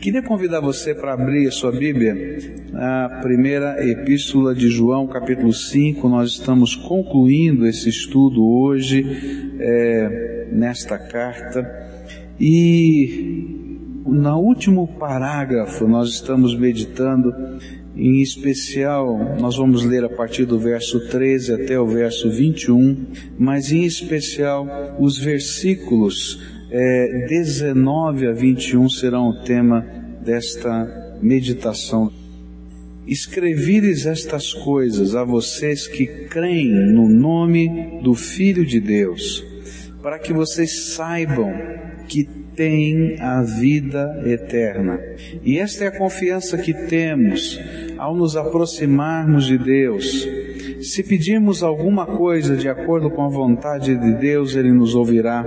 Queria convidar você para abrir a sua Bíblia, a primeira epístola de João, capítulo 5. Nós estamos concluindo esse estudo hoje, é, nesta carta. E no último parágrafo nós estamos meditando, em especial, nós vamos ler a partir do verso 13 até o verso 21, mas em especial os versículos é, 19 a 21 serão o tema desta meditação. Escrevíeis estas coisas a vocês que creem no nome do Filho de Deus, para que vocês saibam que têm a vida eterna. E esta é a confiança que temos ao nos aproximarmos de Deus se pedirmos alguma coisa de acordo com a vontade de Deus, Ele nos ouvirá.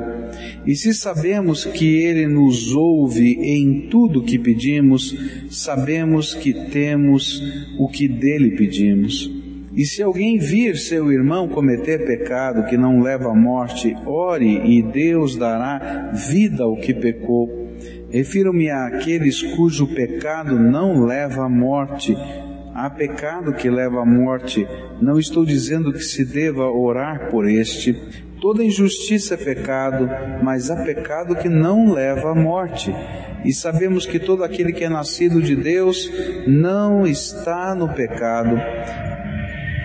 E se sabemos que Ele nos ouve em tudo que pedimos, sabemos que temos o que dele pedimos. E se alguém vir seu irmão cometer pecado que não leva à morte, ore e Deus dará vida ao que pecou. Refiro-me àqueles cujo pecado não leva à morte, há pecado que leva à morte. Não estou dizendo que se deva orar por este. Toda injustiça é pecado, mas há pecado que não leva à morte. E sabemos que todo aquele que é nascido de Deus não está no pecado.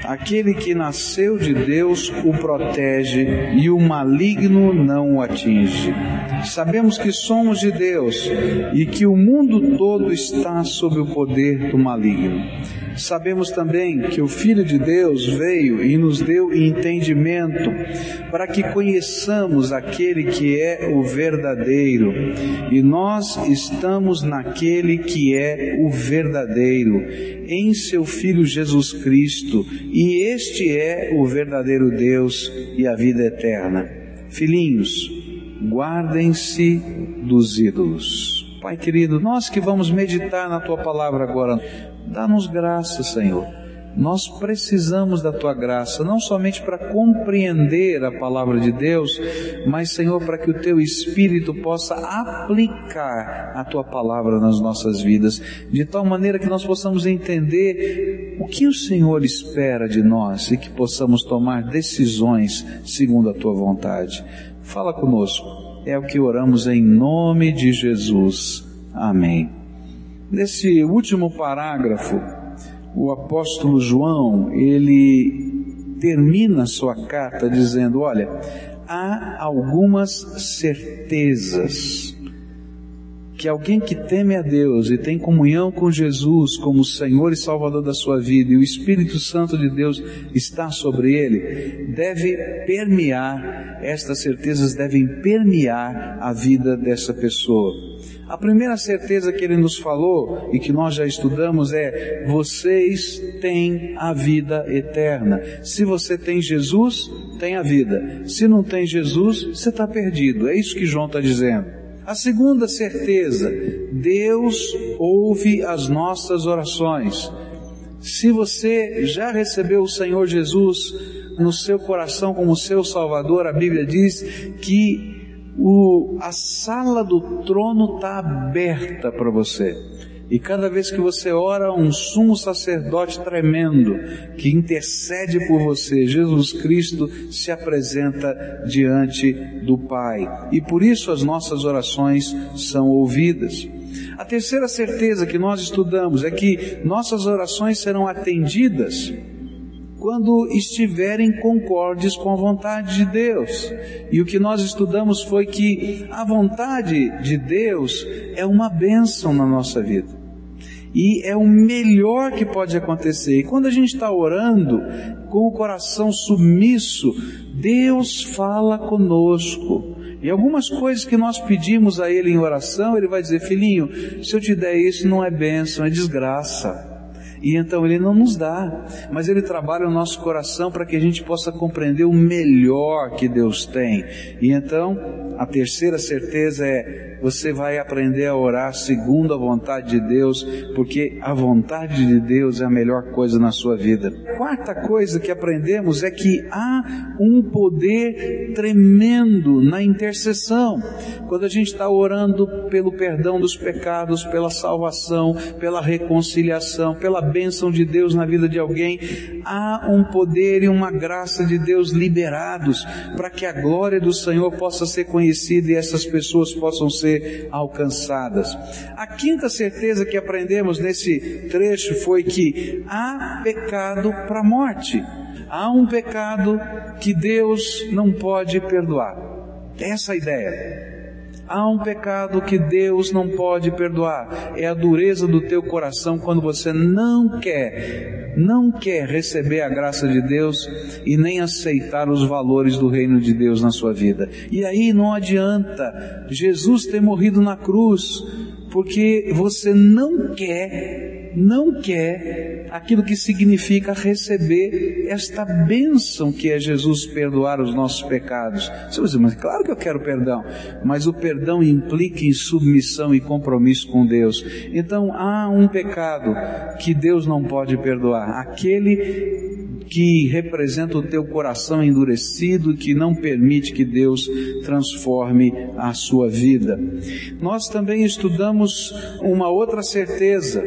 Aquele que nasceu de Deus o protege e o maligno não o atinge. Sabemos que somos de Deus e que o mundo todo está sob o poder do maligno. Sabemos também que o Filho de Deus veio e nos deu entendimento para que conheçamos aquele que é o verdadeiro. E nós estamos naquele que é o verdadeiro, em seu Filho Jesus Cristo, e este é o verdadeiro Deus e a vida eterna. Filhinhos, guardem-se dos ídolos. Pai querido, nós que vamos meditar na tua palavra agora, Dá-nos graça, Senhor. Nós precisamos da tua graça, não somente para compreender a palavra de Deus, mas, Senhor, para que o teu espírito possa aplicar a tua palavra nas nossas vidas, de tal maneira que nós possamos entender o que o Senhor espera de nós e que possamos tomar decisões segundo a tua vontade. Fala conosco. É o que oramos em nome de Jesus. Amém. Nesse último parágrafo, o apóstolo João, ele termina sua carta dizendo, olha, há algumas certezas que alguém que teme a Deus e tem comunhão com Jesus como Senhor e Salvador da sua vida e o Espírito Santo de Deus está sobre ele, deve permear, estas certezas devem permear a vida dessa pessoa. A primeira certeza que ele nos falou e que nós já estudamos é: vocês têm a vida eterna. Se você tem Jesus, tem a vida. Se não tem Jesus, você está perdido. É isso que João está dizendo. A segunda certeza, Deus ouve as nossas orações. Se você já recebeu o Senhor Jesus no seu coração como seu Salvador, a Bíblia diz que o, a sala do trono está aberta para você. E cada vez que você ora, um sumo sacerdote tremendo que intercede por você, Jesus Cristo se apresenta diante do Pai. E por isso as nossas orações são ouvidas. A terceira certeza que nós estudamos é que nossas orações serão atendidas quando estiverem concordes com a vontade de Deus. E o que nós estudamos foi que a vontade de Deus é uma bênção na nossa vida. E é o melhor que pode acontecer. E quando a gente está orando com o coração submisso, Deus fala conosco. E algumas coisas que nós pedimos a Ele em oração, Ele vai dizer, filhinho, se eu te der isso não é bênção, é desgraça. E então Ele não nos dá, mas Ele trabalha o nosso coração para que a gente possa compreender o melhor que Deus tem. E então, a terceira certeza é: você vai aprender a orar segundo a vontade de Deus, porque a vontade de Deus é a melhor coisa na sua vida. Quarta coisa que aprendemos é que há um poder tremendo na intercessão. Quando a gente está orando pelo perdão dos pecados, pela salvação, pela reconciliação, pela bênção de Deus na vida de alguém, há um poder e uma graça de Deus liberados para que a glória do Senhor possa ser conhecida e essas pessoas possam ser alcançadas. A quinta certeza que aprendemos nesse trecho foi que há pecado para a morte. Há um pecado que Deus não pode perdoar. Essa é a ideia. Há um pecado que Deus não pode perdoar. É a dureza do teu coração quando você não quer, não quer receber a graça de Deus e nem aceitar os valores do reino de Deus na sua vida. E aí não adianta Jesus ter morrido na cruz, porque você não quer não quer aquilo que significa receber esta bênção que é Jesus perdoar os nossos pecados. Você vai dizer, mas claro que eu quero perdão, mas o perdão implica em submissão e compromisso com Deus. Então há um pecado que Deus não pode perdoar, aquele que representa o teu coração endurecido que não permite que Deus transforme a sua vida. Nós também estudamos uma outra certeza.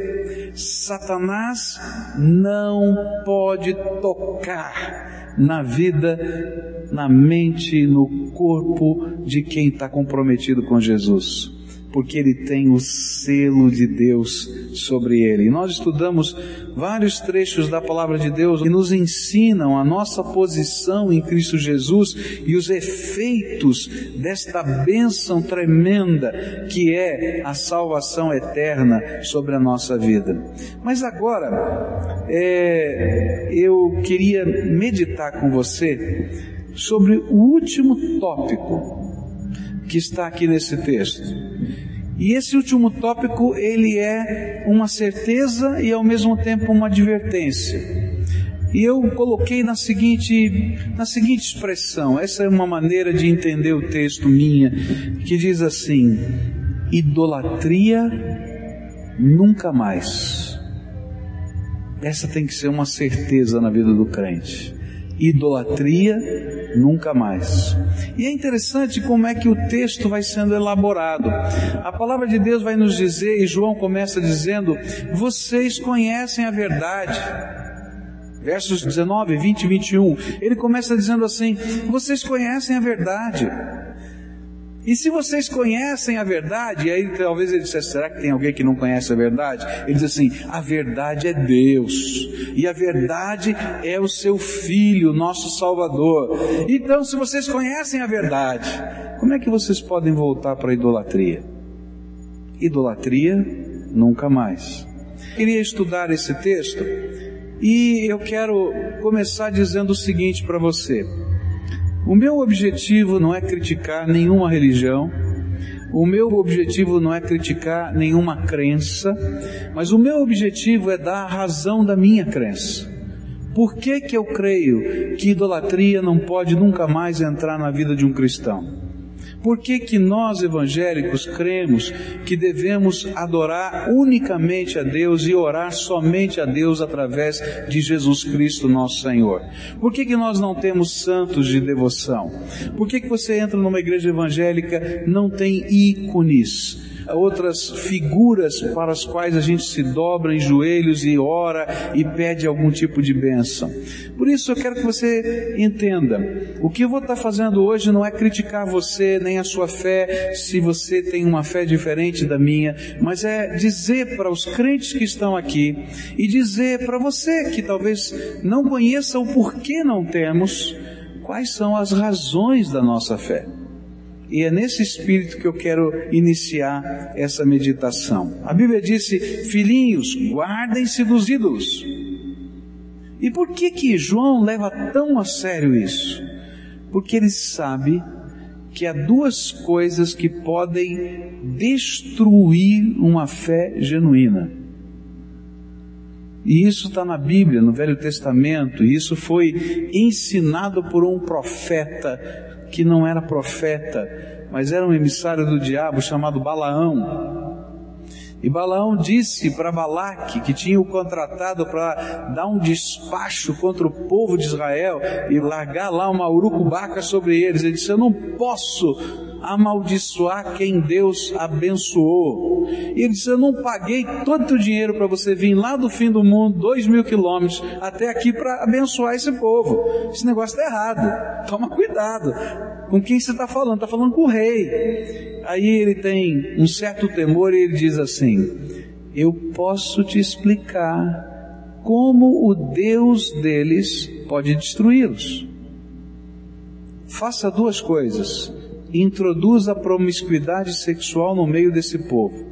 Satanás não pode tocar na vida, na mente, no corpo de quem está comprometido com Jesus porque ele tem o selo de Deus sobre ele. E nós estudamos vários trechos da palavra de Deus que nos ensinam a nossa posição em Cristo Jesus e os efeitos desta bênção tremenda que é a salvação eterna sobre a nossa vida. Mas agora, é, eu queria meditar com você sobre o último tópico que está aqui nesse texto. E esse último tópico, ele é uma certeza e ao mesmo tempo uma advertência. E eu coloquei na seguinte, na seguinte expressão, essa é uma maneira de entender o texto minha, que diz assim: idolatria nunca mais. Essa tem que ser uma certeza na vida do crente. Idolatria nunca mais. E é interessante como é que o texto vai sendo elaborado. A palavra de Deus vai nos dizer, e João começa dizendo: Vocês conhecem a verdade. Versos 19, 20 e 21. Ele começa dizendo assim: Vocês conhecem a verdade. E se vocês conhecem a verdade, aí talvez ele dissesse, será que tem alguém que não conhece a verdade? Ele diz assim, a verdade é Deus, e a verdade é o seu Filho, nosso Salvador. Então, se vocês conhecem a verdade, como é que vocês podem voltar para a idolatria? Idolatria, nunca mais. Queria estudar esse texto, e eu quero começar dizendo o seguinte para você. O meu objetivo não é criticar nenhuma religião, o meu objetivo não é criticar nenhuma crença, mas o meu objetivo é dar a razão da minha crença. Por que, que eu creio que idolatria não pode nunca mais entrar na vida de um cristão? Por que, que nós evangélicos cremos que devemos adorar unicamente a Deus e orar somente a Deus através de Jesus Cristo, nosso Senhor? Por que, que nós não temos santos de devoção? Por que, que você entra numa igreja evangélica não tem ícones? Outras figuras para as quais a gente se dobra em joelhos e ora e pede algum tipo de bênção. Por isso eu quero que você entenda, o que eu vou estar fazendo hoje não é criticar você nem a sua fé, se você tem uma fé diferente da minha, mas é dizer para os crentes que estão aqui e dizer para você que talvez não conheça o porquê não temos, quais são as razões da nossa fé. E é nesse espírito que eu quero iniciar essa meditação. A Bíblia disse: Filhinhos, guardem-se dos ídolos. E por que que João leva tão a sério isso? Porque ele sabe que há duas coisas que podem destruir uma fé genuína. E isso está na Bíblia, no Velho Testamento, e isso foi ensinado por um profeta que não era profeta, mas era um emissário do diabo chamado Balaão. E Balaão disse para Balaque, que tinha o contratado para dar um despacho contra o povo de Israel e largar lá uma urucubaca sobre eles. Ele disse: Eu não posso amaldiçoar quem Deus abençoou. E ele disse: Eu não paguei todo o dinheiro para você vir lá do fim do mundo, dois mil quilômetros, até aqui para abençoar esse povo. Esse negócio está errado. Toma cuidado. Com quem você está falando? Está falando com o rei. Aí ele tem um certo temor e ele diz assim: Eu posso te explicar como o Deus deles pode destruí-los. Faça duas coisas. Introduza a promiscuidade sexual no meio desse povo.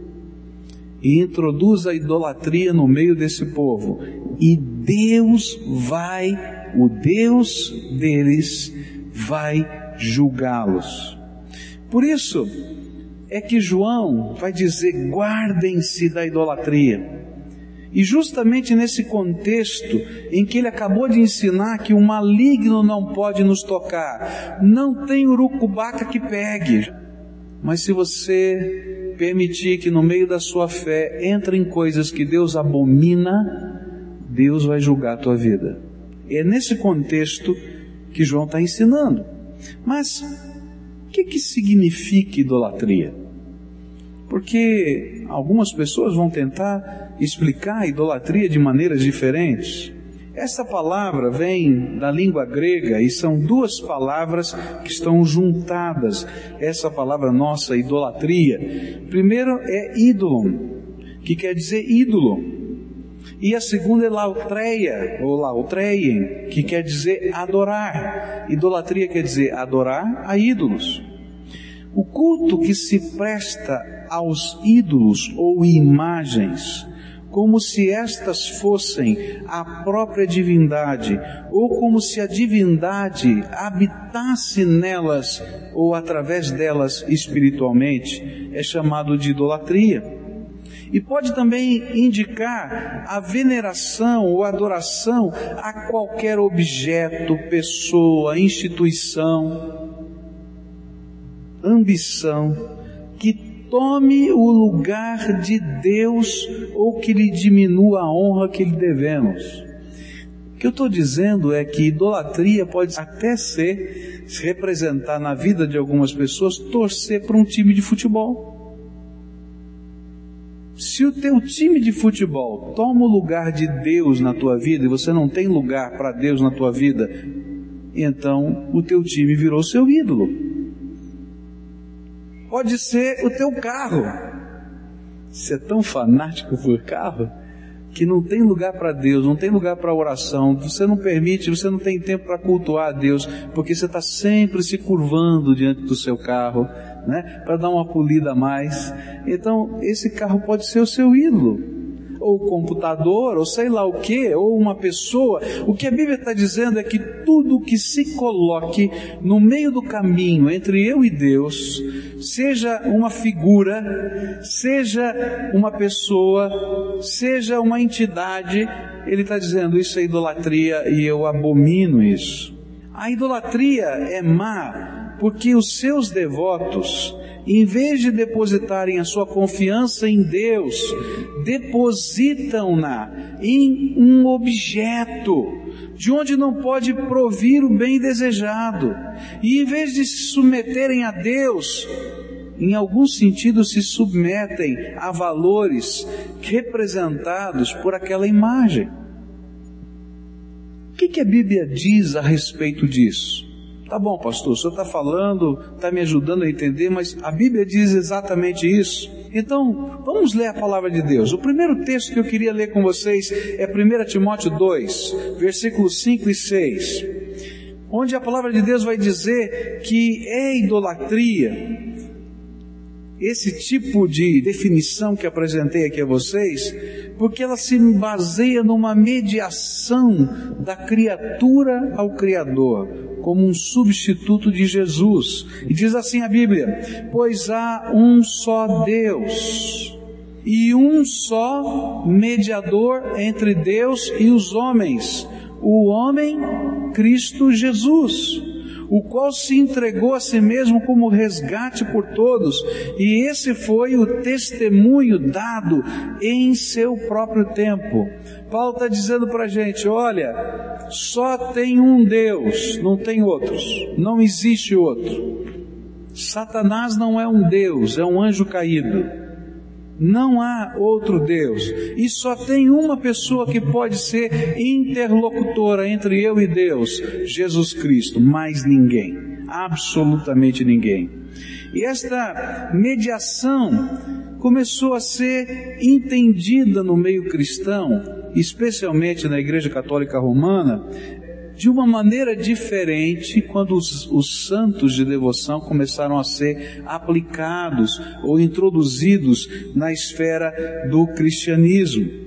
E introduza a idolatria no meio desse povo. E Deus vai, o Deus deles, vai julgá-los. Por isso, é que João vai dizer: guardem-se da idolatria. E justamente nesse contexto em que ele acabou de ensinar que o maligno não pode nos tocar, não tem urucubaca que pegue. Mas se você permitir que no meio da sua fé entre em coisas que Deus abomina, Deus vai julgar a tua vida. É nesse contexto que João está ensinando. Mas o que, que significa idolatria? Porque algumas pessoas vão tentar explicar a idolatria de maneiras diferentes. Essa palavra vem da língua grega e são duas palavras que estão juntadas. Essa palavra nossa, idolatria. Primeiro é ídolo, que quer dizer ídolo. E a segunda é lautreia, ou lautreien, que quer dizer adorar. Idolatria quer dizer adorar a ídolos. O culto que se presta aos ídolos ou imagens, como se estas fossem a própria divindade, ou como se a divindade habitasse nelas ou através delas espiritualmente, é chamado de idolatria. E pode também indicar a veneração ou adoração a qualquer objeto, pessoa, instituição, ambição que tome o lugar de Deus ou que lhe diminua a honra que lhe devemos. O que eu estou dizendo é que idolatria pode até ser, se representar na vida de algumas pessoas, torcer para um time de futebol. Se o teu time de futebol toma o lugar de Deus na tua vida e você não tem lugar para Deus na tua vida, então o teu time virou seu ídolo pode ser o teu carro. Você é tão fanático por carro que não tem lugar para Deus, não tem lugar para oração, você não permite, você não tem tempo para cultuar a Deus, porque você está sempre se curvando diante do seu carro, né, para dar uma polida a mais. Então, esse carro pode ser o seu ídolo ou computador, ou sei lá o que, ou uma pessoa. O que a Bíblia está dizendo é que tudo que se coloque no meio do caminho entre eu e Deus, seja uma figura, seja uma pessoa, seja uma entidade, ele está dizendo isso é idolatria e eu abomino isso. A idolatria é má porque os seus devotos em vez de depositarem a sua confiança em Deus, depositam-na em um objeto, de onde não pode provir o bem desejado. E em vez de se submeterem a Deus, em algum sentido se submetem a valores representados por aquela imagem. O que, que a Bíblia diz a respeito disso? Tá bom, pastor, o senhor está falando, está me ajudando a entender, mas a Bíblia diz exatamente isso. Então, vamos ler a palavra de Deus. O primeiro texto que eu queria ler com vocês é 1 Timóteo 2, versículos 5 e 6, onde a palavra de Deus vai dizer que é idolatria esse tipo de definição que apresentei aqui a vocês, porque ela se baseia numa mediação da criatura ao Criador, como um substituto de Jesus. E diz assim a Bíblia: Pois há um só Deus e um só mediador entre Deus e os homens, o homem Cristo Jesus, o qual se entregou a si mesmo como resgate por todos, e esse foi o testemunho dado em seu próprio tempo. Paulo está dizendo para a gente: olha, só tem um Deus, não tem outros, não existe outro. Satanás não é um Deus, é um anjo caído. Não há outro Deus. E só tem uma pessoa que pode ser interlocutora entre eu e Deus: Jesus Cristo. Mais ninguém. Absolutamente ninguém. E esta mediação começou a ser entendida no meio cristão, especialmente na Igreja Católica Romana, de uma maneira diferente quando os, os, santos de devoção começaram a ser aplicados ou introduzidos na esfera do cristianismo.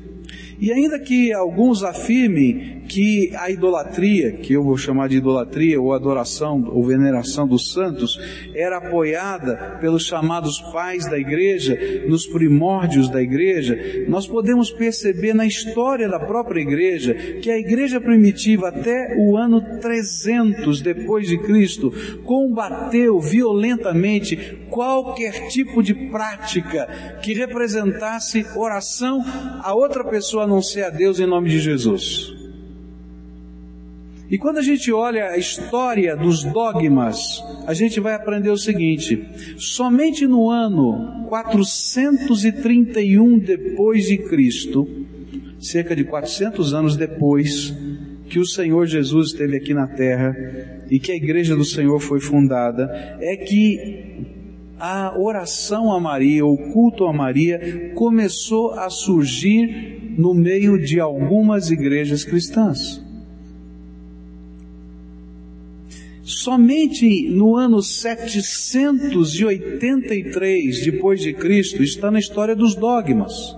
E ainda que alguns afirmem que a idolatria, que eu vou chamar de idolatria, ou adoração ou veneração dos santos, era apoiada pelos chamados pais da igreja, nos primórdios da igreja, nós podemos perceber na história da própria igreja que a igreja primitiva até o ano 300 depois de Cristo combateu violentamente qualquer tipo de prática que representasse oração a outra pessoa a não ser a Deus em nome de Jesus. E quando a gente olha a história dos dogmas, a gente vai aprender o seguinte: somente no ano 431 depois de Cristo, cerca de 400 anos depois que o Senhor Jesus esteve aqui na terra e que a igreja do Senhor foi fundada, é que a oração a Maria, o culto a Maria, começou a surgir no meio de algumas igrejas cristãs. Somente no ano 783 depois de Cristo está na história dos dogmas.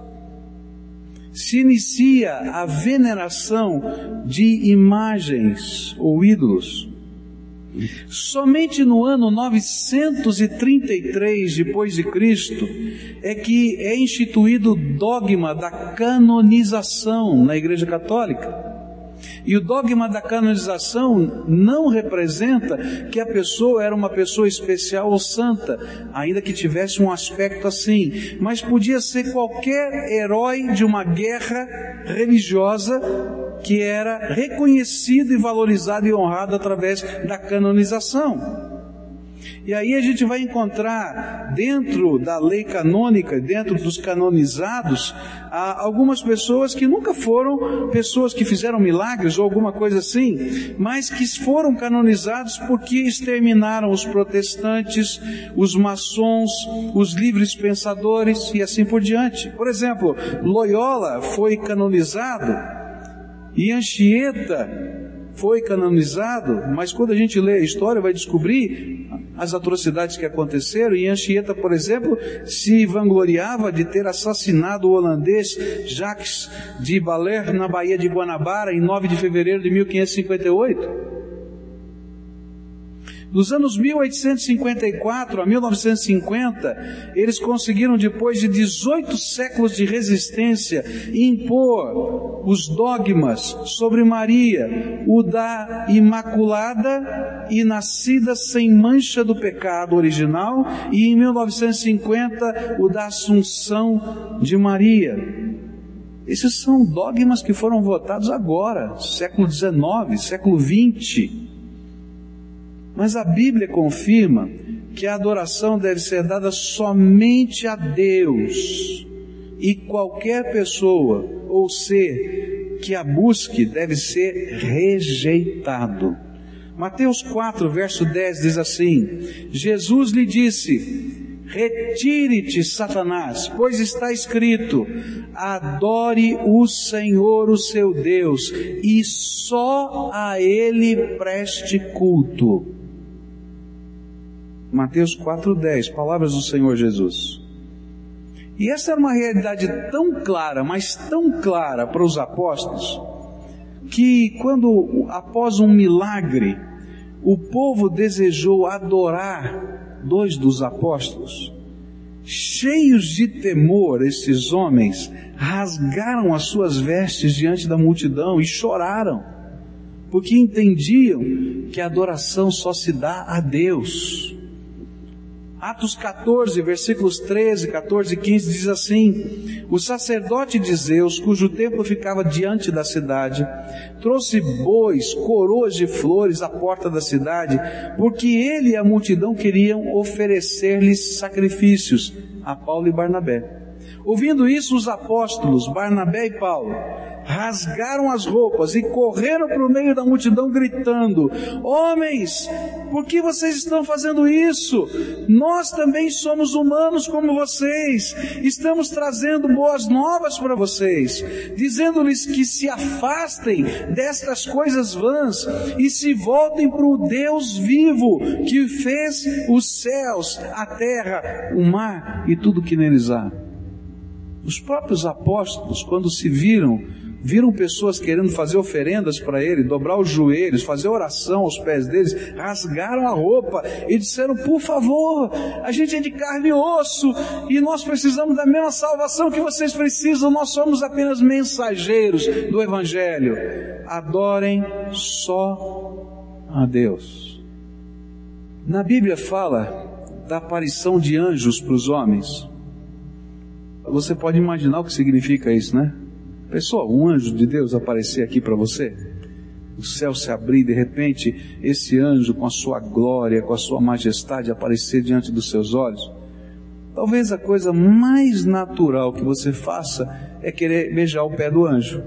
Se inicia a veneração de imagens ou ídolos. Somente no ano 933 depois de Cristo é que é instituído o dogma da canonização na Igreja Católica. E o dogma da canonização não representa que a pessoa era uma pessoa especial ou santa, ainda que tivesse um aspecto assim, mas podia ser qualquer herói de uma guerra religiosa que era reconhecido e valorizado e honrado através da canonização. E aí a gente vai encontrar dentro da lei canônica, dentro dos canonizados, algumas pessoas que nunca foram pessoas que fizeram milagres ou alguma coisa assim, mas que foram canonizados porque exterminaram os protestantes, os maçons, os livres pensadores e assim por diante. Por exemplo, Loyola foi canonizado e Anchieta foi canonizado, mas quando a gente lê a história vai descobrir as atrocidades que aconteceram. E Anchieta, por exemplo, se vangloriava de ter assassinado o holandês Jacques de Baler na Baía de Guanabara em 9 de fevereiro de 1558. Dos anos 1854 a 1950, eles conseguiram, depois de 18 séculos de resistência, impor os dogmas sobre Maria, o da Imaculada e nascida sem mancha do pecado original, e em 1950, o da Assunção de Maria. Esses são dogmas que foram votados agora, século XIX, século XX. Mas a Bíblia confirma que a adoração deve ser dada somente a Deus. E qualquer pessoa ou ser que a busque deve ser rejeitado. Mateus 4, verso 10 diz assim: Jesus lhe disse: Retire-te, Satanás, pois está escrito: adore o Senhor, o seu Deus, e só a Ele preste culto. Mateus 4,10, palavras do Senhor Jesus. E essa era uma realidade tão clara, mas tão clara para os apóstolos, que quando, após um milagre, o povo desejou adorar dois dos apóstolos, Cheios de temor, esses homens rasgaram as suas vestes diante da multidão e choraram, porque entendiam que a adoração só se dá a Deus. Atos 14, versículos 13, 14 e 15 diz assim: O sacerdote de Zeus, cujo templo ficava diante da cidade, trouxe bois, coroas de flores à porta da cidade, porque ele e a multidão queriam oferecer-lhes sacrifícios a Paulo e Barnabé. Ouvindo isso, os apóstolos, Barnabé e Paulo, rasgaram as roupas e correram para o meio da multidão gritando: Homens, por que vocês estão fazendo isso? Nós também somos humanos como vocês. Estamos trazendo boas novas para vocês, dizendo-lhes que se afastem destas coisas vãs e se voltem para o Deus vivo que fez os céus, a terra, o mar e tudo que neles há. Os próprios apóstolos, quando se viram, viram pessoas querendo fazer oferendas para ele, dobrar os joelhos, fazer oração aos pés deles, rasgaram a roupa e disseram: Por favor, a gente é de carne e osso e nós precisamos da mesma salvação que vocês precisam, nós somos apenas mensageiros do Evangelho. Adorem só a Deus. Na Bíblia fala da aparição de anjos para os homens. Você pode imaginar o que significa isso, né? Pessoal, um anjo de Deus aparecer aqui para você, o céu se abrir, de repente, esse anjo com a sua glória, com a sua majestade aparecer diante dos seus olhos. Talvez a coisa mais natural que você faça é querer beijar o pé do anjo.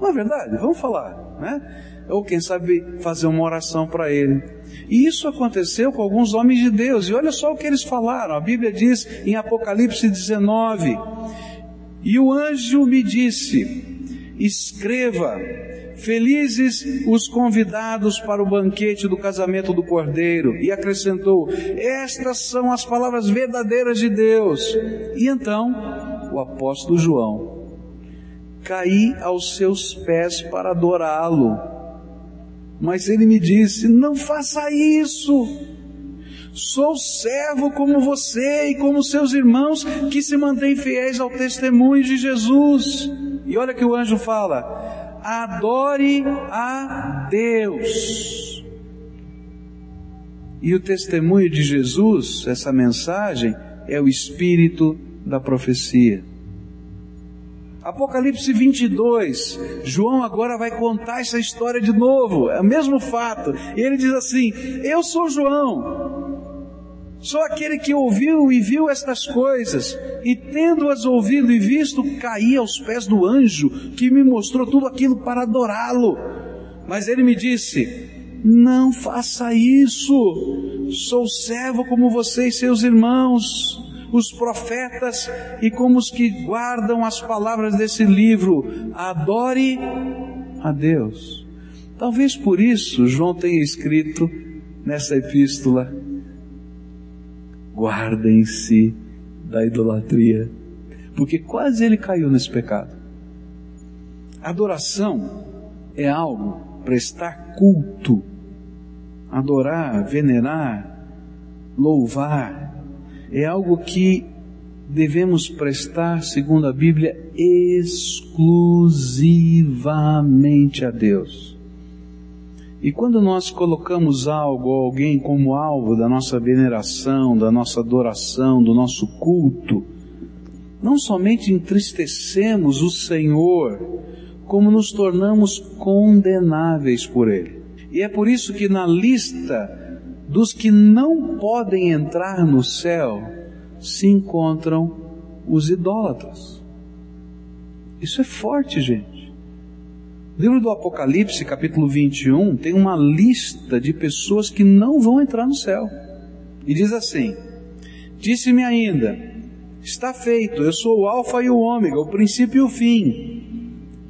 Não é verdade? Vamos falar, né? Ou quem sabe fazer uma oração para ele. E isso aconteceu com alguns homens de Deus. E olha só o que eles falaram. A Bíblia diz em Apocalipse 19: E o anjo me disse: Escreva, felizes os convidados para o banquete do casamento do Cordeiro. E acrescentou: Estas são as palavras verdadeiras de Deus. E então, o apóstolo João caí aos seus pés para adorá-lo. Mas ele me disse: Não faça isso. Sou servo como você e como seus irmãos que se mantêm fiéis ao testemunho de Jesus. E olha que o anjo fala: adore a Deus. E o testemunho de Jesus, essa mensagem, é o espírito da profecia. Apocalipse 22, João agora vai contar essa história de novo, é o mesmo fato. E ele diz assim: Eu sou João, sou aquele que ouviu e viu estas coisas, e tendo-as ouvido e visto, caí aos pés do anjo que me mostrou tudo aquilo para adorá-lo. Mas ele me disse: Não faça isso, sou servo como você e seus irmãos os profetas e como os que guardam as palavras desse livro. Adore a Deus. Talvez por isso João tenha escrito nessa epístola: guardem-se da idolatria, porque quase ele caiu nesse pecado. Adoração é algo, prestar culto, adorar, venerar, louvar, é algo que devemos prestar, segundo a Bíblia, exclusivamente a Deus. E quando nós colocamos algo ou alguém como alvo da nossa veneração, da nossa adoração, do nosso culto, não somente entristecemos o Senhor, como nos tornamos condenáveis por Ele. E é por isso que na lista dos que não podem entrar no céu se encontram os idólatras. Isso é forte, gente. O livro do Apocalipse, capítulo 21, tem uma lista de pessoas que não vão entrar no céu. E diz assim: Disse-me ainda: Está feito, eu sou o Alfa e o Ômega, o princípio e o fim.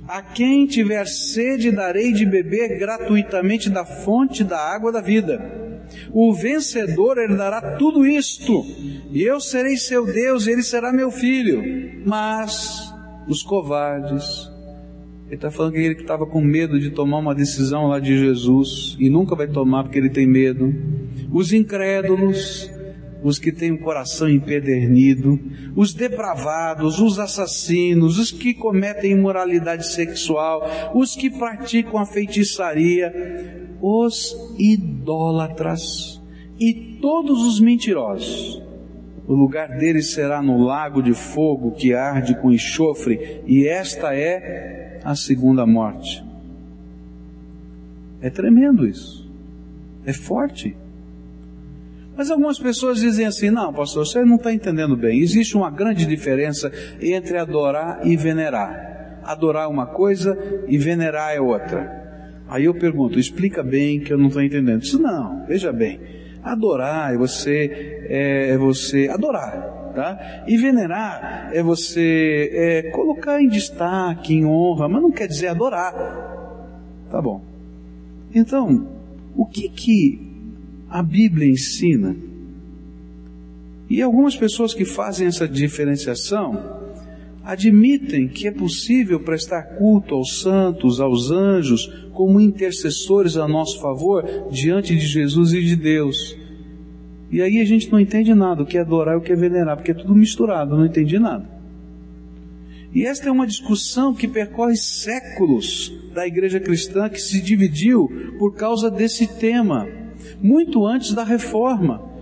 A quem tiver sede, darei de beber gratuitamente da fonte da água da vida. O vencedor herdará tudo isto, e eu serei seu Deus, e ele será meu filho. Mas os covardes, ele está falando que ele que estava com medo de tomar uma decisão lá de Jesus, e nunca vai tomar porque ele tem medo. Os incrédulos, os que têm o coração empedernido, os depravados, os assassinos, os que cometem imoralidade sexual, os que praticam a feitiçaria, os idólatras e todos os mentirosos. O lugar deles será no lago de fogo que arde com enxofre, e esta é a segunda morte. É tremendo isso. É forte. Mas algumas pessoas dizem assim: não, pastor, você não está entendendo bem. Existe uma grande diferença entre adorar e venerar. Adorar é uma coisa e venerar é outra. Aí eu pergunto: explica bem que eu não estou entendendo. Diz, não, veja bem. Adorar é você, é, é você adorar, tá? E venerar é você é, colocar em destaque, em honra, mas não quer dizer adorar. Tá bom. Então, o que que a Bíblia ensina? E algumas pessoas que fazem essa diferenciação admitem que é possível prestar culto aos santos, aos anjos, como intercessores a nosso favor diante de Jesus e de Deus. E aí a gente não entende nada, o que é adorar e o que é venerar, porque é tudo misturado, não entendi nada. E esta é uma discussão que percorre séculos da igreja cristã que se dividiu por causa desse tema, muito antes da reforma.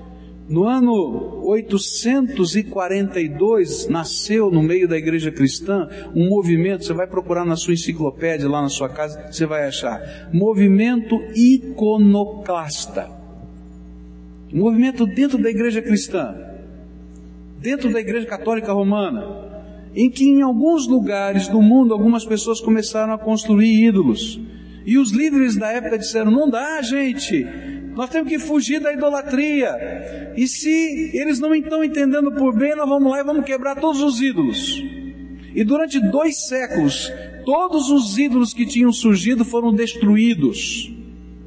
No ano 842 nasceu no meio da igreja cristã um movimento, você vai procurar na sua enciclopédia lá na sua casa, você vai achar, movimento iconoclasta. Um movimento dentro da igreja cristã, dentro da igreja católica romana, em que em alguns lugares do mundo algumas pessoas começaram a construir ídolos. E os líderes da época disseram: não dá, gente, nós temos que fugir da idolatria. E se eles não estão entendendo por bem, nós vamos lá e vamos quebrar todos os ídolos. E durante dois séculos, todos os ídolos que tinham surgido foram destruídos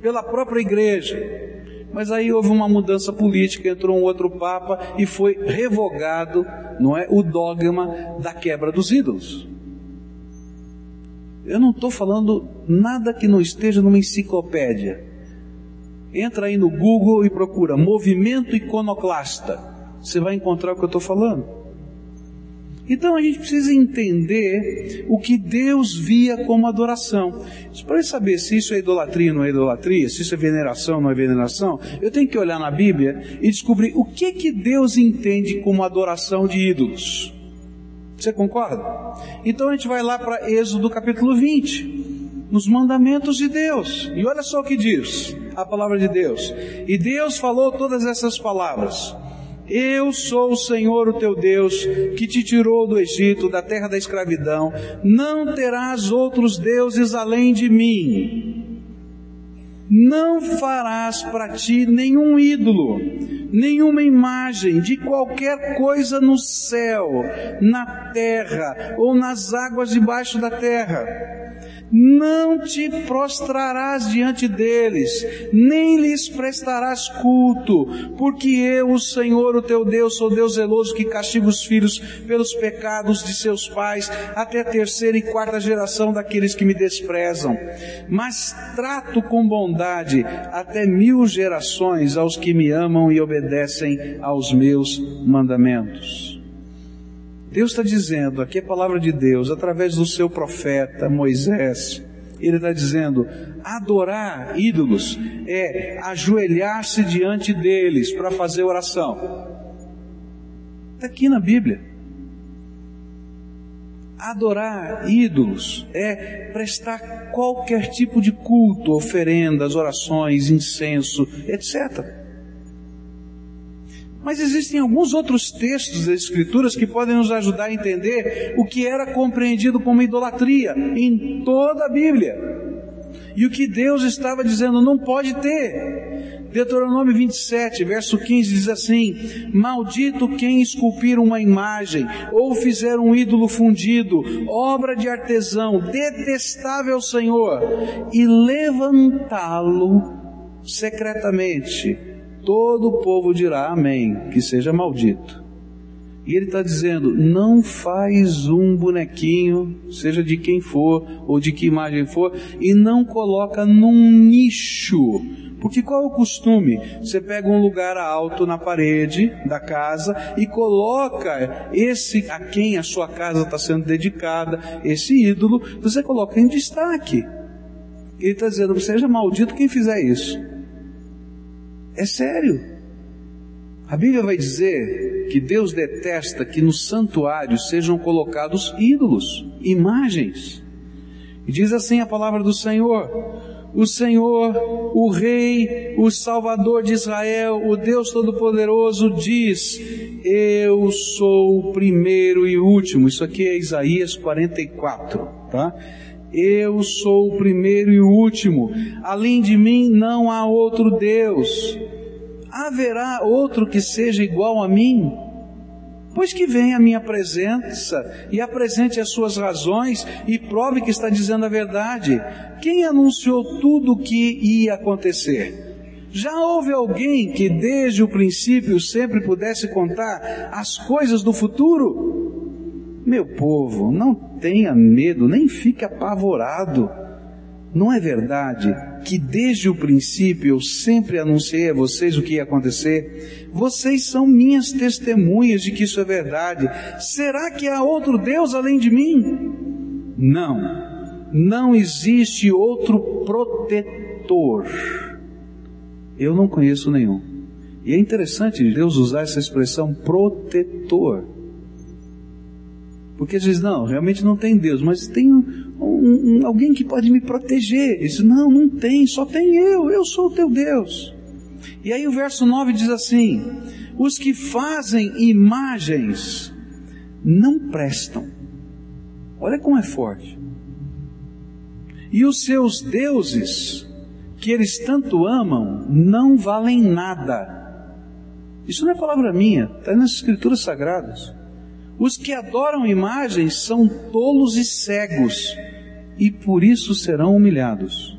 pela própria igreja. Mas aí houve uma mudança política, entrou um outro papa e foi revogado, não é, o dogma da quebra dos ídolos. Eu não estou falando nada que não esteja numa enciclopédia. Entra aí no Google e procura movimento iconoclasta. Você vai encontrar o que eu estou falando. Então a gente precisa entender o que Deus via como adoração. Para saber se isso é idolatria ou não é idolatria, se isso é veneração ou não é veneração, eu tenho que olhar na Bíblia e descobrir o que que Deus entende como adoração de ídolos. Você concorda? Então a gente vai lá para Êxodo capítulo 20 nos mandamentos de Deus. E olha só o que diz a palavra de Deus. E Deus falou todas essas palavras. Eu sou o Senhor, o teu Deus, que te tirou do Egito, da terra da escravidão. Não terás outros deuses além de mim. Não farás para ti nenhum ídolo, nenhuma imagem de qualquer coisa no céu, na terra ou nas águas debaixo da terra não te prostrarás diante deles, nem lhes prestarás culto, porque eu, o Senhor, o teu Deus, sou Deus zeloso que castiga os filhos pelos pecados de seus pais, até a terceira e quarta geração daqueles que me desprezam. Mas trato com bondade até mil gerações aos que me amam e obedecem aos meus mandamentos. Deus está dizendo, aqui é a palavra de Deus, através do seu profeta Moisés, ele está dizendo: adorar ídolos é ajoelhar-se diante deles para fazer oração. Está aqui na Bíblia. Adorar ídolos é prestar qualquer tipo de culto, oferendas, orações, incenso, etc. Mas existem alguns outros textos das Escrituras que podem nos ajudar a entender o que era compreendido como idolatria em toda a Bíblia. E o que Deus estava dizendo não pode ter. Deuteronômio 27, verso 15 diz assim: Maldito quem esculpir uma imagem ou fizer um ídolo fundido, obra de artesão, detestável ao Senhor, e levantá-lo secretamente todo o povo dirá amém, que seja maldito. E ele está dizendo: não faz um bonequinho, seja de quem for, ou de que imagem for, e não coloca num nicho, Porque qual é o costume? Você pega um lugar alto na parede da casa e coloca esse a quem a sua casa está sendo dedicada, esse ídolo, você coloca em destaque. Ele está dizendo, seja maldito quem fizer isso. É sério. A Bíblia vai dizer que Deus detesta que no santuário sejam colocados ídolos, imagens. E diz assim a palavra do Senhor: o Senhor, o Rei, o Salvador de Israel, o Deus Todo-Poderoso diz: Eu sou o primeiro e último. Isso aqui é Isaías 44, tá? Eu sou o primeiro e o último. Além de mim não há outro Deus haverá outro que seja igual a mim? Pois que venha a minha presença e apresente as suas razões e prove que está dizendo a verdade. Quem anunciou tudo o que ia acontecer? Já houve alguém que desde o princípio sempre pudesse contar as coisas do futuro? Meu povo, não tenha medo, nem fique apavorado. Não é verdade que desde o princípio eu sempre anunciei a vocês o que ia acontecer? Vocês são minhas testemunhas de que isso é verdade. Será que há outro Deus além de mim? Não. Não existe outro protetor. Eu não conheço nenhum. E é interessante Deus usar essa expressão protetor. Porque vezes, não, realmente não tem Deus, mas tem um, um, alguém que pode me proteger. Ele diz, não, não tem, só tem eu, eu sou o teu Deus. E aí o verso 9 diz assim: os que fazem imagens não prestam. Olha como é forte. E os seus deuses, que eles tanto amam, não valem nada. Isso não é palavra minha, está nas escrituras sagradas. Os que adoram imagens são tolos e cegos, e por isso serão humilhados.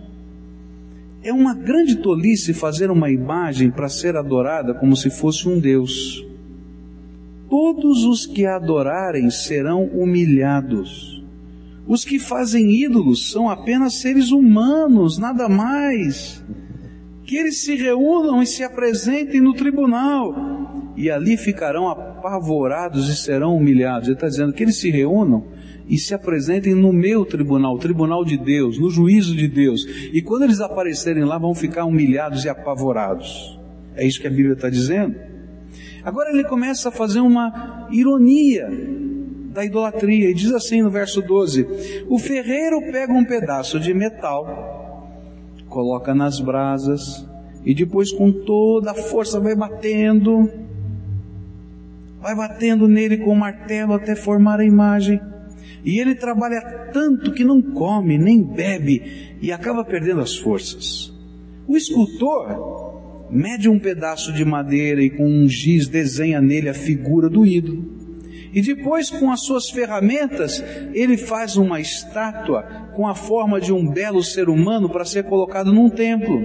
É uma grande tolice fazer uma imagem para ser adorada como se fosse um Deus. Todos os que a adorarem serão humilhados. Os que fazem ídolos são apenas seres humanos, nada mais. Que eles se reúnam e se apresentem no tribunal, e ali ficarão apavorados e serão humilhados. Ele está dizendo que eles se reúnam e se apresentem no meu tribunal, tribunal de Deus, no juízo de Deus. E quando eles aparecerem lá, vão ficar humilhados e apavorados. É isso que a Bíblia está dizendo. Agora ele começa a fazer uma ironia da idolatria e diz assim no verso 12: O ferreiro pega um pedaço de metal, coloca nas brasas e depois com toda a força vai batendo vai batendo nele com o martelo até formar a imagem. E ele trabalha tanto que não come, nem bebe e acaba perdendo as forças. O escultor mede um pedaço de madeira e com um giz desenha nele a figura do ídolo. E depois, com as suas ferramentas, ele faz uma estátua com a forma de um belo ser humano para ser colocado num templo.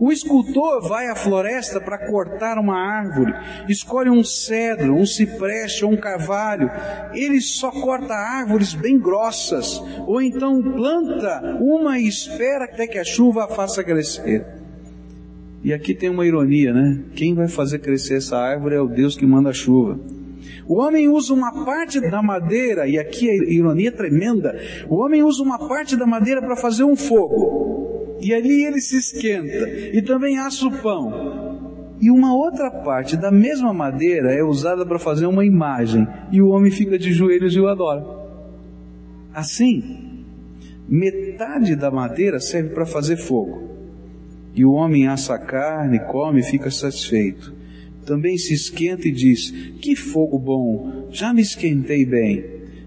O escultor vai à floresta para cortar uma árvore, escolhe um cedro, um cipreste ou um carvalho. Ele só corta árvores bem grossas, ou então planta uma e espera até que a chuva a faça crescer. E aqui tem uma ironia, né? Quem vai fazer crescer essa árvore é o Deus que manda a chuva. O homem usa uma parte da madeira, e aqui a ironia é tremenda: o homem usa uma parte da madeira para fazer um fogo e ali ele se esquenta, e também assa o pão. E uma outra parte da mesma madeira é usada para fazer uma imagem, e o homem fica de joelhos e o adora. Assim, metade da madeira serve para fazer fogo, e o homem assa a carne, come e fica satisfeito. Também se esquenta e diz: Que fogo bom, já me esquentei bem.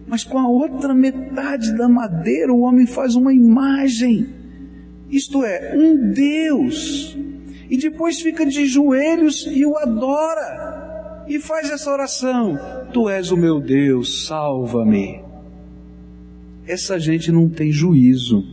Mas com a outra metade da madeira o homem faz uma imagem isto é, um Deus, e depois fica de joelhos e o adora, e faz essa oração: Tu és o meu Deus, salva-me. Essa gente não tem juízo.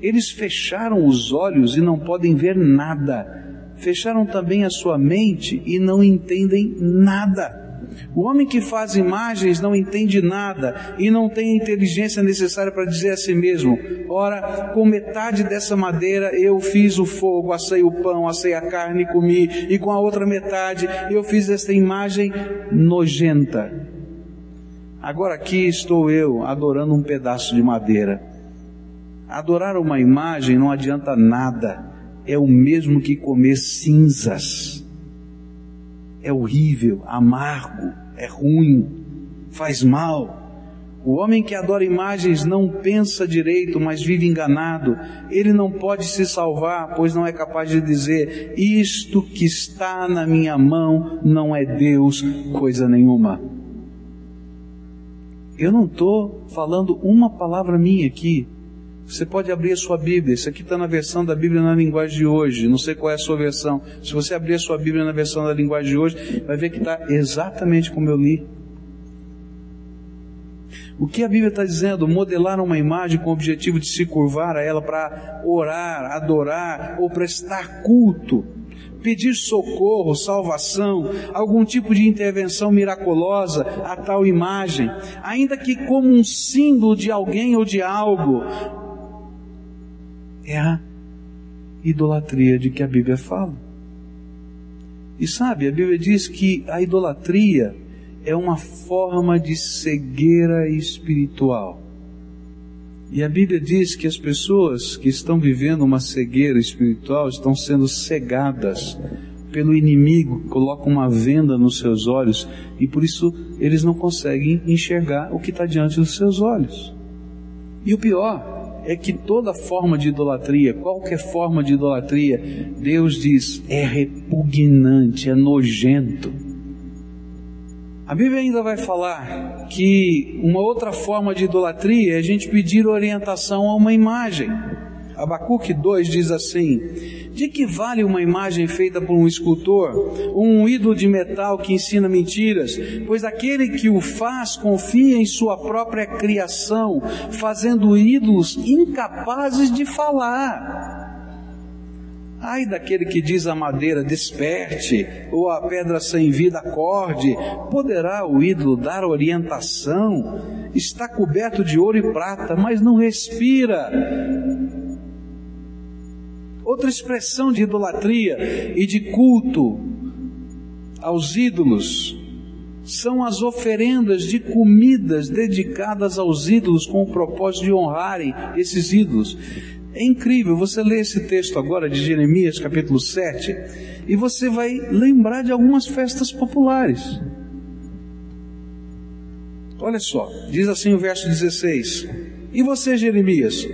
Eles fecharam os olhos e não podem ver nada. Fecharam também a sua mente e não entendem nada. O homem que faz imagens não entende nada e não tem a inteligência necessária para dizer a si mesmo: ora, com metade dessa madeira eu fiz o fogo, assei o pão, assei a carne e comi, e com a outra metade eu fiz esta imagem nojenta. Agora aqui estou eu adorando um pedaço de madeira. Adorar uma imagem não adianta nada, é o mesmo que comer cinzas é horrível, amargo, é ruim, faz mal. O homem que adora imagens não pensa direito, mas vive enganado. Ele não pode se salvar, pois não é capaz de dizer: Isto que está na minha mão não é Deus, coisa nenhuma. Eu não estou falando uma palavra minha aqui. Você pode abrir a sua Bíblia. Isso aqui está na versão da Bíblia na linguagem de hoje. Não sei qual é a sua versão. Se você abrir a sua Bíblia na versão da linguagem de hoje, vai ver que está exatamente como eu li. O que a Bíblia está dizendo? Modelar uma imagem com o objetivo de se curvar a ela para orar, adorar ou prestar culto, pedir socorro, salvação, algum tipo de intervenção miraculosa a tal imagem, ainda que como um símbolo de alguém ou de algo, é a idolatria de que a Bíblia fala. E sabe, a Bíblia diz que a idolatria é uma forma de cegueira espiritual. E a Bíblia diz que as pessoas que estão vivendo uma cegueira espiritual estão sendo cegadas pelo inimigo, coloca uma venda nos seus olhos e por isso eles não conseguem enxergar o que está diante dos seus olhos. E o pior, é que toda forma de idolatria, qualquer forma de idolatria, Deus diz, é repugnante, é nojento. A Bíblia ainda vai falar que uma outra forma de idolatria é a gente pedir orientação a uma imagem. Abacuque 2 diz assim: De que vale uma imagem feita por um escultor, um ídolo de metal que ensina mentiras? Pois aquele que o faz confia em sua própria criação, fazendo ídolos incapazes de falar. Ai daquele que diz à madeira, desperte, ou à pedra sem vida, acorde. Poderá o ídolo dar orientação? Está coberto de ouro e prata, mas não respira. Outra expressão de idolatria e de culto aos ídolos são as oferendas de comidas dedicadas aos ídolos com o propósito de honrarem esses ídolos. É incrível, você lê esse texto agora de Jeremias, capítulo 7, e você vai lembrar de algumas festas populares. Olha só, diz assim o verso 16: E você, Jeremias,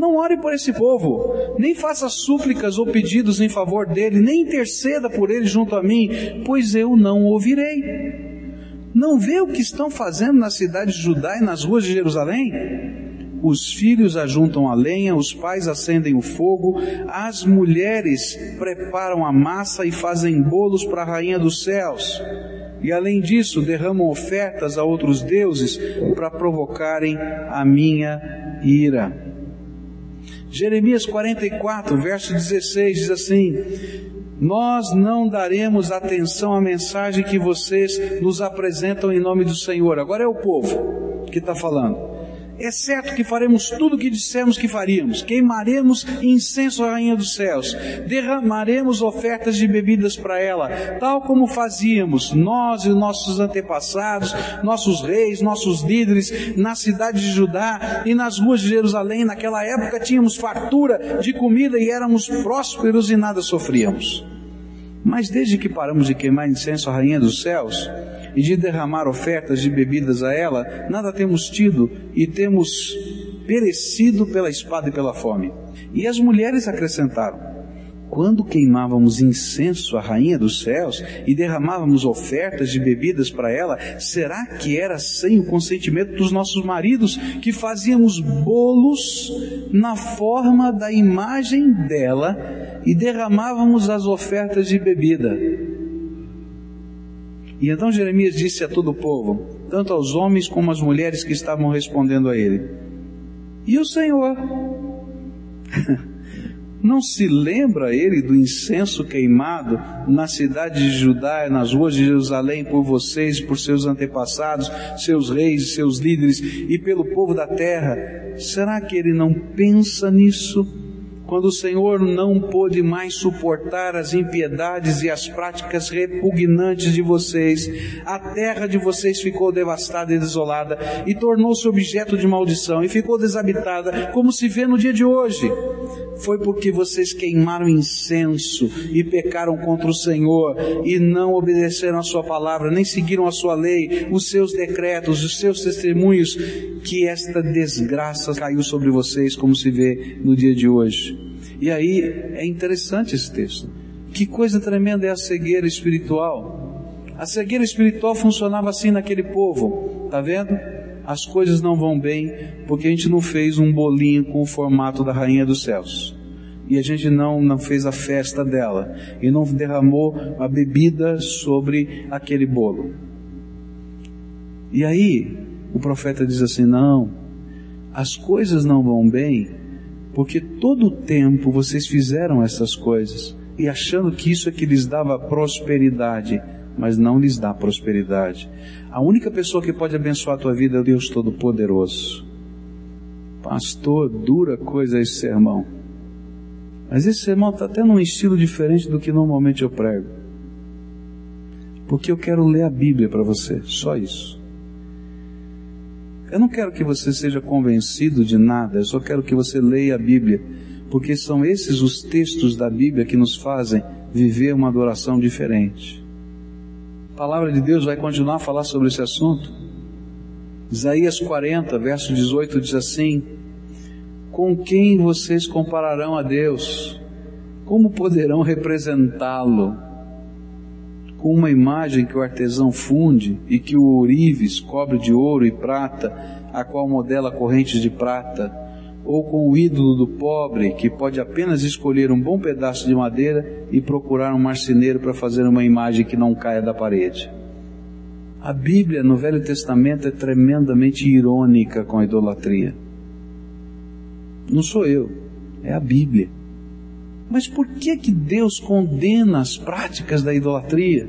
não ore por esse povo, nem faça súplicas ou pedidos em favor dele, nem interceda por ele junto a mim, pois eu não ouvirei. Não vê o que estão fazendo na cidade de Judá e nas ruas de Jerusalém? Os filhos ajuntam a lenha, os pais acendem o fogo, as mulheres preparam a massa e fazem bolos para a rainha dos céus. E além disso, derramam ofertas a outros deuses para provocarem a minha ira. Jeremias 44, verso 16 diz assim: Nós não daremos atenção à mensagem que vocês nos apresentam em nome do Senhor. Agora é o povo que está falando é certo que faremos tudo o que dissemos que faríamos. Queimaremos incenso à rainha dos céus. Derramaremos ofertas de bebidas para ela, tal como fazíamos nós e nossos antepassados, nossos reis, nossos líderes na cidade de Judá e nas ruas de Jerusalém. Naquela época tínhamos fartura de comida e éramos prósperos e nada sofríamos. Mas desde que paramos de queimar incenso à rainha dos céus, e de derramar ofertas de bebidas a ela, nada temos tido e temos perecido pela espada e pela fome. E as mulheres acrescentaram: quando queimávamos incenso à rainha dos céus e derramávamos ofertas de bebidas para ela, será que era sem o consentimento dos nossos maridos que fazíamos bolos na forma da imagem dela e derramávamos as ofertas de bebida? E então Jeremias disse a todo o povo, tanto aos homens como às mulheres que estavam respondendo a ele: E o Senhor? Não se lembra ele do incenso queimado na cidade de Judá e nas ruas de Jerusalém por vocês, por seus antepassados, seus reis seus líderes e pelo povo da terra? Será que ele não pensa nisso? Quando o Senhor não pôde mais suportar as impiedades e as práticas repugnantes de vocês, a terra de vocês ficou devastada e desolada e tornou-se objeto de maldição e ficou desabitada, como se vê no dia de hoje. Foi porque vocês queimaram incenso e pecaram contra o Senhor e não obedeceram a sua palavra, nem seguiram a sua lei, os seus decretos, os seus testemunhos, que esta desgraça caiu sobre vocês, como se vê no dia de hoje. E aí é interessante esse texto. Que coisa tremenda é a cegueira espiritual. A cegueira espiritual funcionava assim naquele povo, tá vendo? As coisas não vão bem porque a gente não fez um bolinho com o formato da rainha dos céus. E a gente não, não fez a festa dela. E não derramou a bebida sobre aquele bolo. E aí, o profeta diz assim: não, as coisas não vão bem porque todo o tempo vocês fizeram essas coisas e achando que isso é que lhes dava prosperidade, mas não lhes dá prosperidade. A única pessoa que pode abençoar a tua vida é o Deus Todo-Poderoso. Pastor, dura coisa esse sermão. Mas esse sermão está até num estilo diferente do que normalmente eu prego. Porque eu quero ler a Bíblia para você, só isso. Eu não quero que você seja convencido de nada, eu só quero que você leia a Bíblia, porque são esses os textos da Bíblia que nos fazem viver uma adoração diferente. Palavra de Deus vai continuar a falar sobre esse assunto. Isaías 40, verso 18 diz assim: Com quem vocês compararão a Deus? Como poderão representá-lo? com uma imagem que o artesão funde e que o ourives cobre de ouro e prata, a qual modela correntes de prata, ou com o ídolo do pobre, que pode apenas escolher um bom pedaço de madeira e procurar um marceneiro para fazer uma imagem que não caia da parede. A Bíblia no Velho Testamento é tremendamente irônica com a idolatria. Não sou eu, é a Bíblia. Mas por que que Deus condena as práticas da idolatria?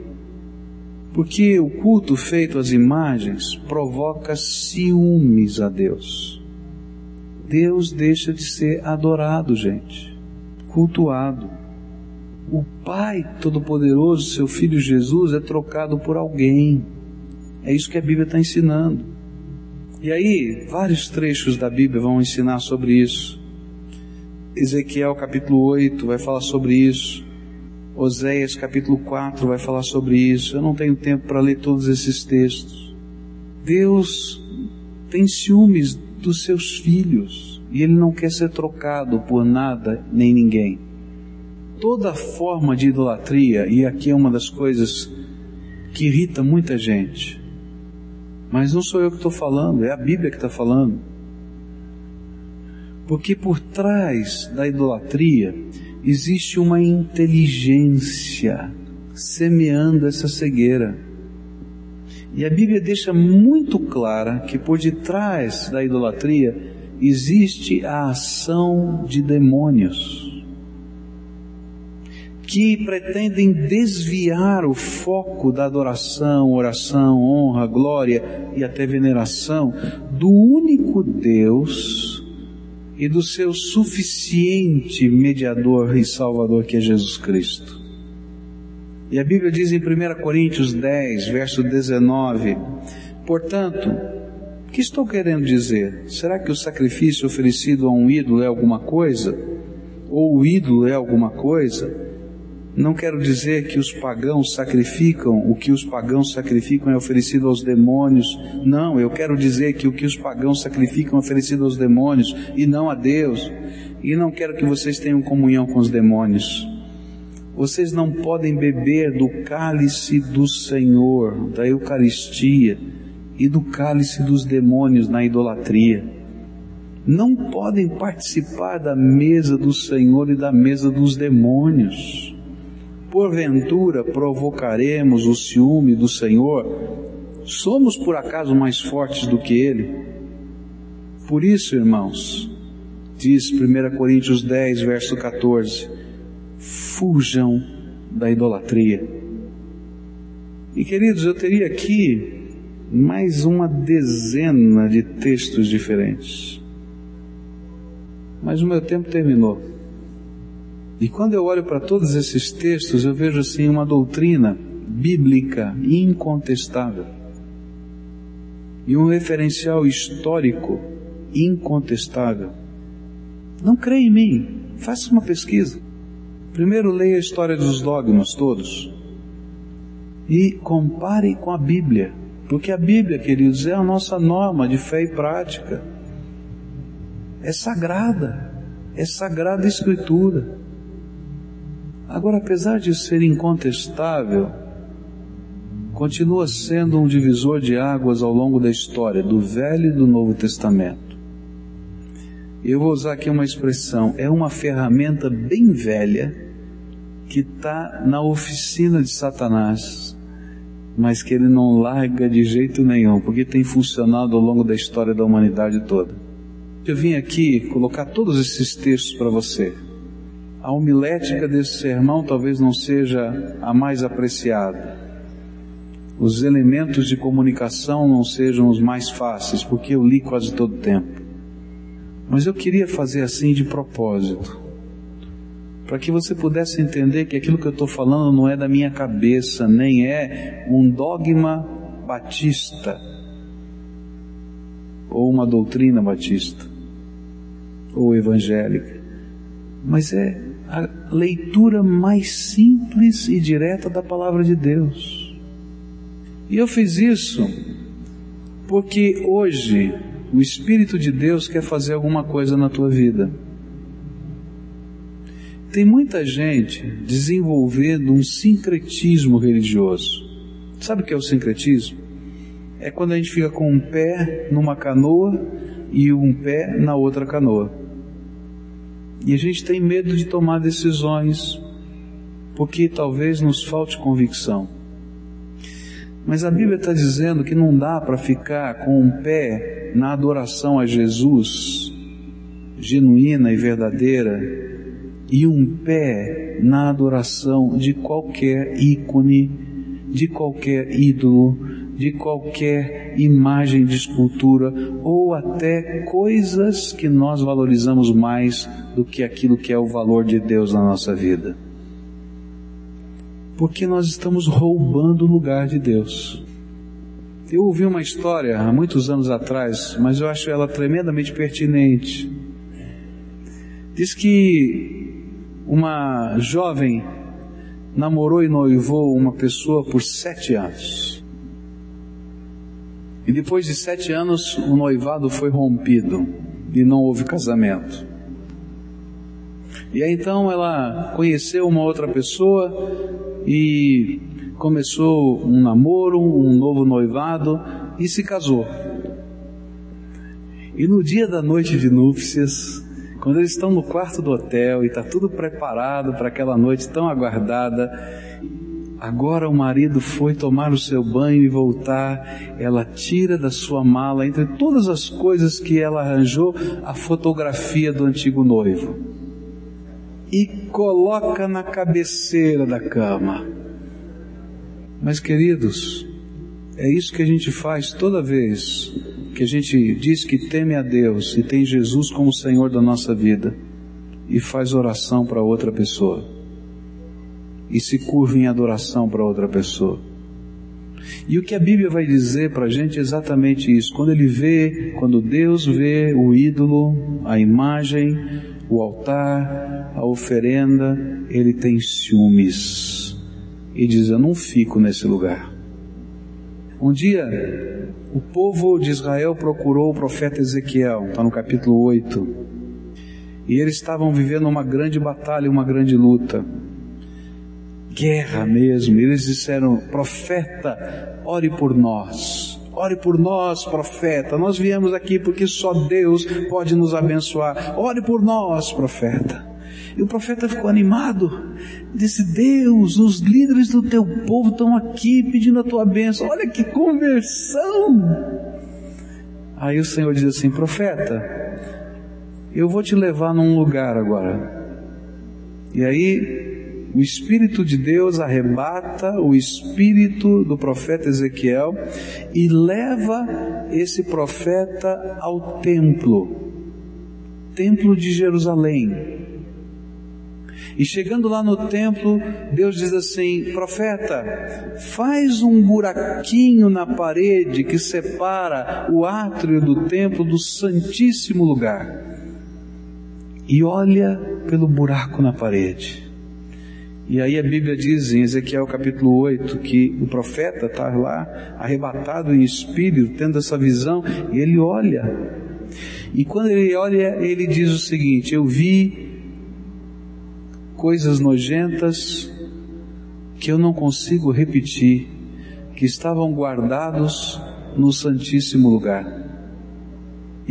Porque o culto feito às imagens provoca ciúmes a Deus. Deus deixa de ser adorado, gente, cultuado. O Pai Todo-Poderoso, seu Filho Jesus, é trocado por alguém. É isso que a Bíblia está ensinando. E aí, vários trechos da Bíblia vão ensinar sobre isso. Ezequiel capítulo 8 vai falar sobre isso. Oséias capítulo 4 vai falar sobre isso. Eu não tenho tempo para ler todos esses textos. Deus tem ciúmes dos seus filhos e Ele não quer ser trocado por nada nem ninguém. Toda forma de idolatria, e aqui é uma das coisas que irrita muita gente, mas não sou eu que estou falando, é a Bíblia que está falando. Porque por trás da idolatria existe uma inteligência semeando essa cegueira. E a Bíblia deixa muito clara que por detrás da idolatria existe a ação de demônios que pretendem desviar o foco da adoração, oração, honra, glória e até veneração do único Deus e do seu suficiente mediador e salvador que é Jesus Cristo. E a Bíblia diz em 1 Coríntios 10, verso 19: Portanto, o que estou querendo dizer? Será que o sacrifício oferecido a um ídolo é alguma coisa? Ou o ídolo é alguma coisa? Não quero dizer que os pagãos sacrificam, o que os pagãos sacrificam é oferecido aos demônios. Não, eu quero dizer que o que os pagãos sacrificam é oferecido aos demônios e não a Deus. E não quero que vocês tenham comunhão com os demônios. Vocês não podem beber do cálice do Senhor, da Eucaristia e do cálice dos demônios na idolatria. Não podem participar da mesa do Senhor e da mesa dos demônios porventura provocaremos o ciúme do Senhor? Somos por acaso mais fortes do que Ele? Por isso, irmãos, Diz 1 Coríntios 10, verso 14: fujam da idolatria. E queridos, eu teria aqui mais uma dezena de textos diferentes. Mas o meu tempo terminou. E quando eu olho para todos esses textos, eu vejo assim uma doutrina bíblica incontestável e um referencial histórico incontestável. Não creia em mim, faça uma pesquisa. Primeiro leia a história dos dogmas todos e compare com a Bíblia, porque a Bíblia, queridos, é a nossa norma de fé e prática. É sagrada, é sagrada escritura. Agora, apesar de ser incontestável, continua sendo um divisor de águas ao longo da história do Velho e do Novo Testamento. Eu vou usar aqui uma expressão, é uma ferramenta bem velha que está na oficina de Satanás, mas que ele não larga de jeito nenhum, porque tem funcionado ao longo da história da humanidade toda. Eu vim aqui colocar todos esses textos para você a homilética desse sermão talvez não seja a mais apreciada. Os elementos de comunicação não sejam os mais fáceis, porque eu li quase todo o tempo. Mas eu queria fazer assim de propósito, para que você pudesse entender que aquilo que eu estou falando não é da minha cabeça, nem é um dogma batista, ou uma doutrina batista, ou evangélica, mas é a leitura mais simples e direta da palavra de Deus. E eu fiz isso porque hoje o Espírito de Deus quer fazer alguma coisa na tua vida. Tem muita gente desenvolvendo um sincretismo religioso. Sabe o que é o sincretismo? É quando a gente fica com um pé numa canoa e um pé na outra canoa. E a gente tem medo de tomar decisões, porque talvez nos falte convicção. Mas a Bíblia está dizendo que não dá para ficar com um pé na adoração a Jesus, genuína e verdadeira, e um pé na adoração de qualquer ícone, de qualquer ídolo, de qualquer imagem de escultura ou até coisas que nós valorizamos mais do que aquilo que é o valor de Deus na nossa vida. Porque nós estamos roubando o lugar de Deus. Eu ouvi uma história há muitos anos atrás, mas eu acho ela tremendamente pertinente. Diz que uma jovem namorou e noivou uma pessoa por sete anos. E depois de sete anos, o noivado foi rompido e não houve casamento. E aí então ela conheceu uma outra pessoa e começou um namoro, um novo noivado e se casou. E no dia da noite de núpcias, quando eles estão no quarto do hotel e está tudo preparado para aquela noite tão aguardada, Agora o marido foi tomar o seu banho e voltar. Ela tira da sua mala, entre todas as coisas que ela arranjou, a fotografia do antigo noivo e coloca na cabeceira da cama. Mas, queridos, é isso que a gente faz toda vez que a gente diz que teme a Deus e tem Jesus como Senhor da nossa vida e faz oração para outra pessoa e se curva em adoração para outra pessoa. E o que a Bíblia vai dizer para a gente é exatamente isso. Quando ele vê, quando Deus vê o ídolo, a imagem, o altar, a oferenda, ele tem ciúmes. E diz: Eu não fico nesse lugar. Um dia, o povo de Israel procurou o profeta Ezequiel, está no capítulo 8. E eles estavam vivendo uma grande batalha, uma grande luta guerra mesmo. Eles disseram: profeta, ore por nós. Ore por nós, profeta. Nós viemos aqui porque só Deus pode nos abençoar. Ore por nós, profeta. E o profeta ficou animado. Disse: Deus, os líderes do teu povo estão aqui pedindo a tua bênção. Olha que conversão. Aí o Senhor diz assim: Profeta, eu vou te levar num lugar agora. E aí, o Espírito de Deus arrebata o espírito do profeta Ezequiel e leva esse profeta ao templo, templo de Jerusalém. E chegando lá no templo, Deus diz assim: profeta, faz um buraquinho na parede que separa o átrio do templo do Santíssimo Lugar. E olha pelo buraco na parede. E aí a Bíblia diz em Ezequiel capítulo 8 que o profeta está lá arrebatado em espírito, tendo essa visão, e ele olha. E quando ele olha, ele diz o seguinte: Eu vi coisas nojentas que eu não consigo repetir, que estavam guardados no Santíssimo Lugar.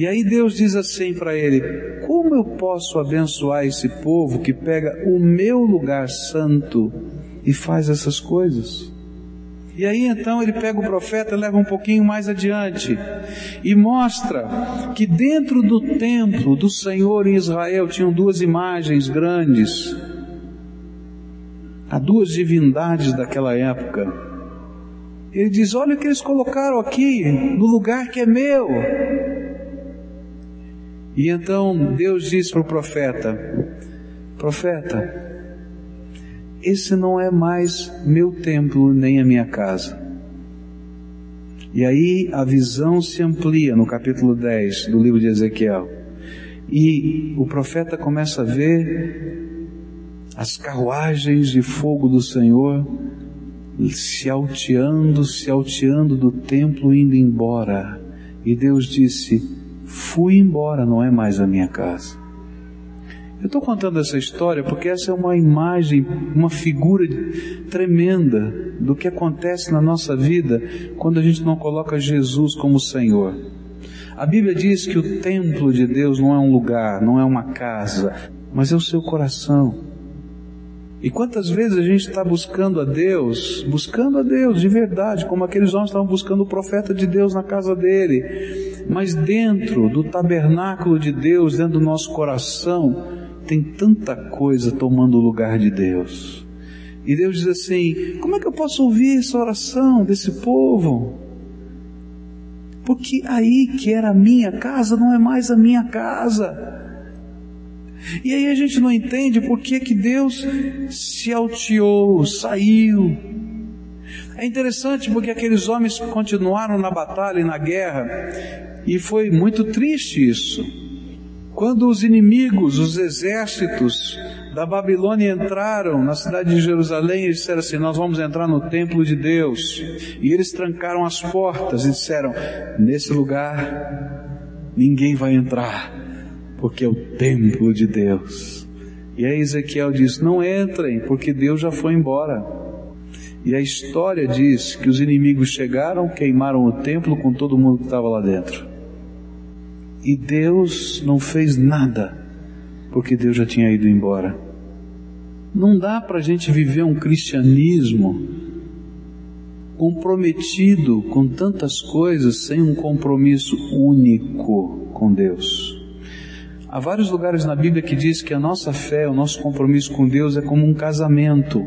E aí Deus diz assim para ele: Como eu posso abençoar esse povo que pega o meu lugar santo e faz essas coisas? E aí então ele pega o profeta, leva um pouquinho mais adiante e mostra que dentro do templo do Senhor em Israel tinham duas imagens grandes Há duas divindades daquela época. Ele diz: Olha o que eles colocaram aqui, no lugar que é meu. E então Deus diz para o profeta: Profeta, esse não é mais meu templo nem a minha casa. E aí a visão se amplia no capítulo 10 do livro de Ezequiel. E o profeta começa a ver as carruagens de fogo do Senhor se alteando, se alteando do templo, indo embora. E Deus disse: Fui embora, não é mais a minha casa. Eu estou contando essa história porque essa é uma imagem, uma figura tremenda do que acontece na nossa vida quando a gente não coloca Jesus como Senhor. A Bíblia diz que o templo de Deus não é um lugar, não é uma casa, mas é o seu coração. E quantas vezes a gente está buscando a Deus, buscando a Deus de verdade, como aqueles homens estavam buscando o profeta de Deus na casa dele, mas dentro do tabernáculo de Deus, dentro do nosso coração, tem tanta coisa tomando o lugar de Deus. E Deus diz assim: como é que eu posso ouvir essa oração desse povo? Porque aí que era a minha casa não é mais a minha casa. E aí a gente não entende por que, que Deus se alteou, saiu. É interessante porque aqueles homens continuaram na batalha e na guerra, e foi muito triste isso. Quando os inimigos, os exércitos da Babilônia entraram na cidade de Jerusalém, eles disseram assim: Nós vamos entrar no templo de Deus. E eles trancaram as portas e disseram: Nesse lugar ninguém vai entrar porque é o templo de Deus. E aí Ezequiel diz: Não entrem, porque Deus já foi embora. E a história diz que os inimigos chegaram, queimaram o templo com todo mundo que estava lá dentro. E Deus não fez nada, porque Deus já tinha ido embora. Não dá para a gente viver um cristianismo comprometido com tantas coisas sem um compromisso único com Deus. Há vários lugares na Bíblia que diz que a nossa fé, o nosso compromisso com Deus é como um casamento.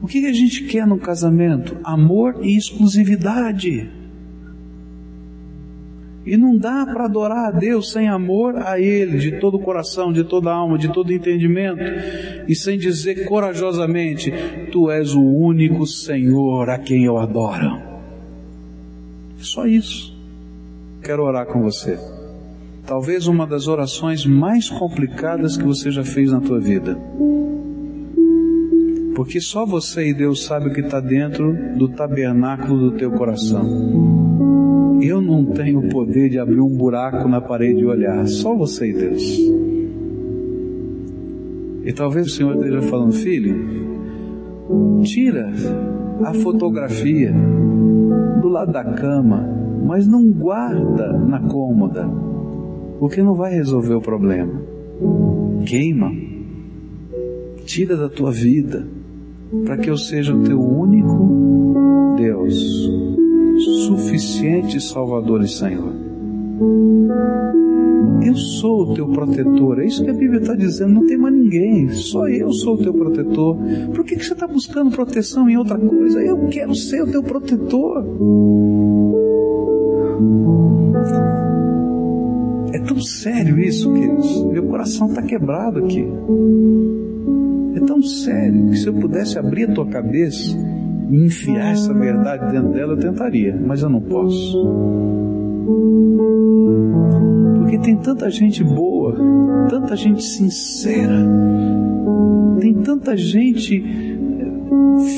O que a gente quer no casamento? Amor e exclusividade. E não dá para adorar a Deus sem amor a Ele, de todo o coração, de toda a alma, de todo o entendimento, e sem dizer corajosamente: Tu és o único Senhor a quem eu adoro. Só isso. Quero orar com você talvez uma das orações mais complicadas que você já fez na tua vida. Porque só você e Deus sabe o que está dentro do tabernáculo do teu coração. Eu não tenho o poder de abrir um buraco na parede e olhar, só você e Deus. E talvez o Senhor esteja falando, filho, tira a fotografia do lado da cama, mas não guarda na cômoda porque não vai resolver o problema. Queima, tira da tua vida, para que eu seja o teu único Deus, suficiente Salvador e Senhor. Eu sou o teu protetor. É isso que a Bíblia está dizendo. Não tem mais ninguém. Só eu sou o teu protetor. Por que, que você está buscando proteção em outra coisa? Eu quero ser o teu protetor. É tão sério isso, queridos. Meu coração está quebrado aqui. É tão sério que se eu pudesse abrir a tua cabeça enfiar essa verdade dentro dela, eu tentaria, mas eu não posso. Porque tem tanta gente boa, tanta gente sincera, tem tanta gente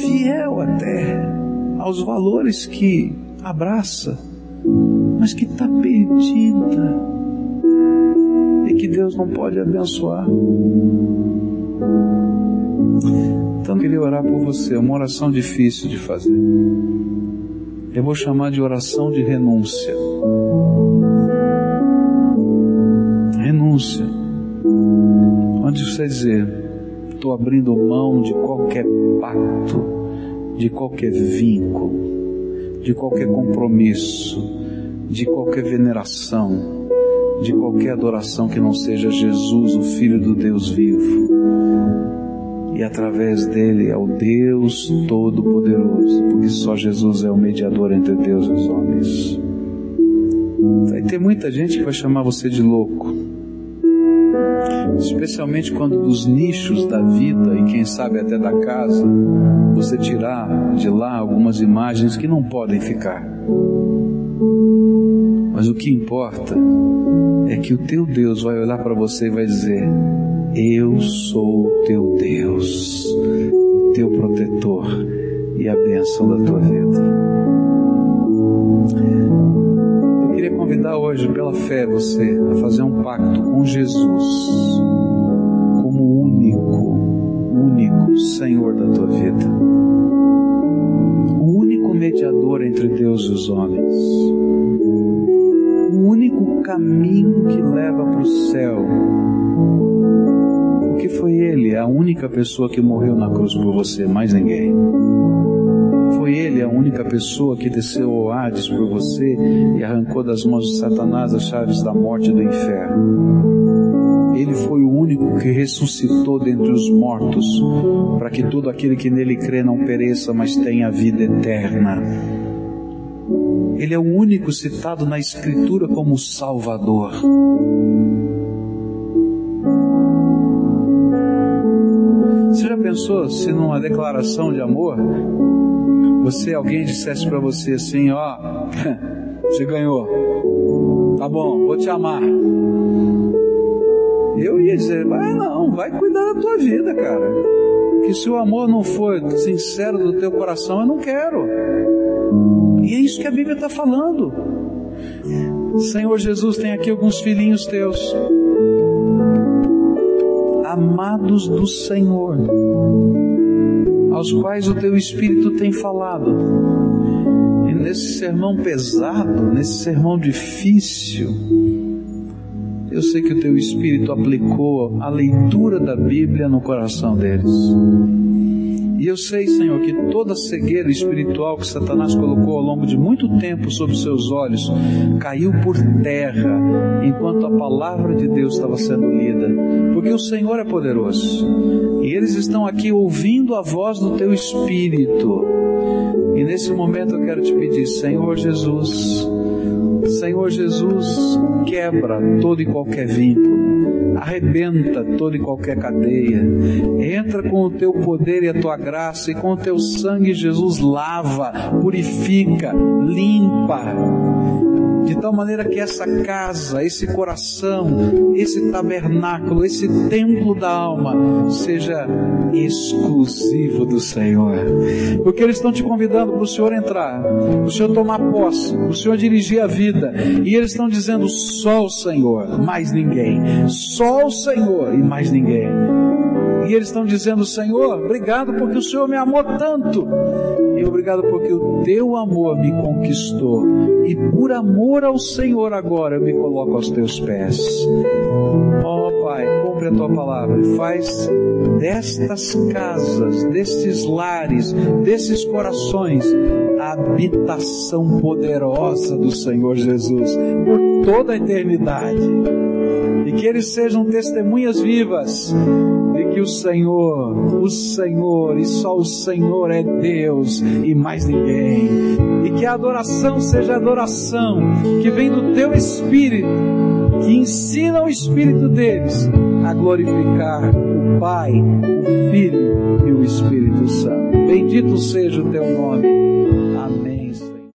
fiel até aos valores que abraça, mas que está perdida e que Deus não pode abençoar. Então eu queria orar por você, uma oração difícil de fazer. Eu vou chamar de oração de renúncia. Renúncia. Onde você dizer, estou abrindo mão de qualquer pacto, de qualquer vínculo, de qualquer compromisso, de qualquer veneração de qualquer adoração que não seja Jesus, o Filho do Deus vivo. E através dele é o Deus Todo-Poderoso, porque só Jesus é o mediador entre Deus e os homens. Vai ter muita gente que vai chamar você de louco, especialmente quando dos nichos da vida e quem sabe até da casa, você tirar de lá algumas imagens que não podem ficar. Mas o que importa é que o teu Deus vai olhar para você e vai dizer: Eu sou o teu Deus, o teu protetor e a bênção da tua vida. Eu queria convidar hoje, pela fé, você a fazer um pacto com Jesus como único, único Senhor da tua vida. O único mediador entre Deus e os homens único caminho que leva única pessoa que morreu na cruz por você, mais ninguém. Foi Ele a única pessoa que desceu ao Hades por você e arrancou das mãos de Satanás as chaves da morte e do inferno. Ele foi o único que ressuscitou dentre os mortos, para que todo aquele que nele crê não pereça, mas tenha vida eterna. Ele é o único citado na Escritura como Salvador. Pensou se numa declaração de amor, você alguém dissesse para você assim, ó, você ganhou, tá bom, vou te amar. Eu ia dizer, vai não, vai cuidar da tua vida, cara. Que se o amor não for sincero do teu coração, eu não quero. E é isso que a Bíblia está falando. Senhor Jesus, tem aqui alguns filhinhos teus, amados do Senhor, aos quais o teu Espírito tem falado. E nesse sermão pesado, nesse sermão difícil, eu sei que o teu Espírito aplicou a leitura da Bíblia no coração deles. E eu sei, Senhor, que toda cegueira espiritual que Satanás colocou ao longo de muito tempo sobre seus olhos caiu por terra enquanto a palavra de Deus estava sendo lida, porque o Senhor é poderoso. E eles estão aqui ouvindo a voz do teu espírito. E nesse momento eu quero te pedir, Senhor Jesus, Senhor Jesus, quebra todo e qualquer vínculo arrebenta toda e qualquer cadeia. Entra com o teu poder e a tua graça, e com o teu sangue, Jesus, lava, purifica, limpa de tal maneira que essa casa, esse coração, esse tabernáculo, esse templo da alma seja exclusivo do Senhor. Porque eles estão te convidando para o Senhor entrar, para o Senhor tomar posse, para o Senhor dirigir a vida. E eles estão dizendo só o Senhor, mais ninguém. Só o Senhor e mais ninguém. E eles estão dizendo, Senhor, obrigado porque o Senhor me amou tanto. E obrigado porque o teu amor me conquistou. E por amor ao Senhor agora eu me coloco aos teus pés. Oh, Pai, cumpre a tua palavra e faz destas casas, destes lares, desses corações, a habitação poderosa do Senhor Jesus por toda a eternidade. e que eles sejam testemunhas vivas que o Senhor, o Senhor e só o Senhor é Deus e mais ninguém. E que a adoração seja adoração que vem do teu espírito, que ensina o espírito deles a glorificar o Pai, o Filho e o Espírito Santo. Bendito seja o teu nome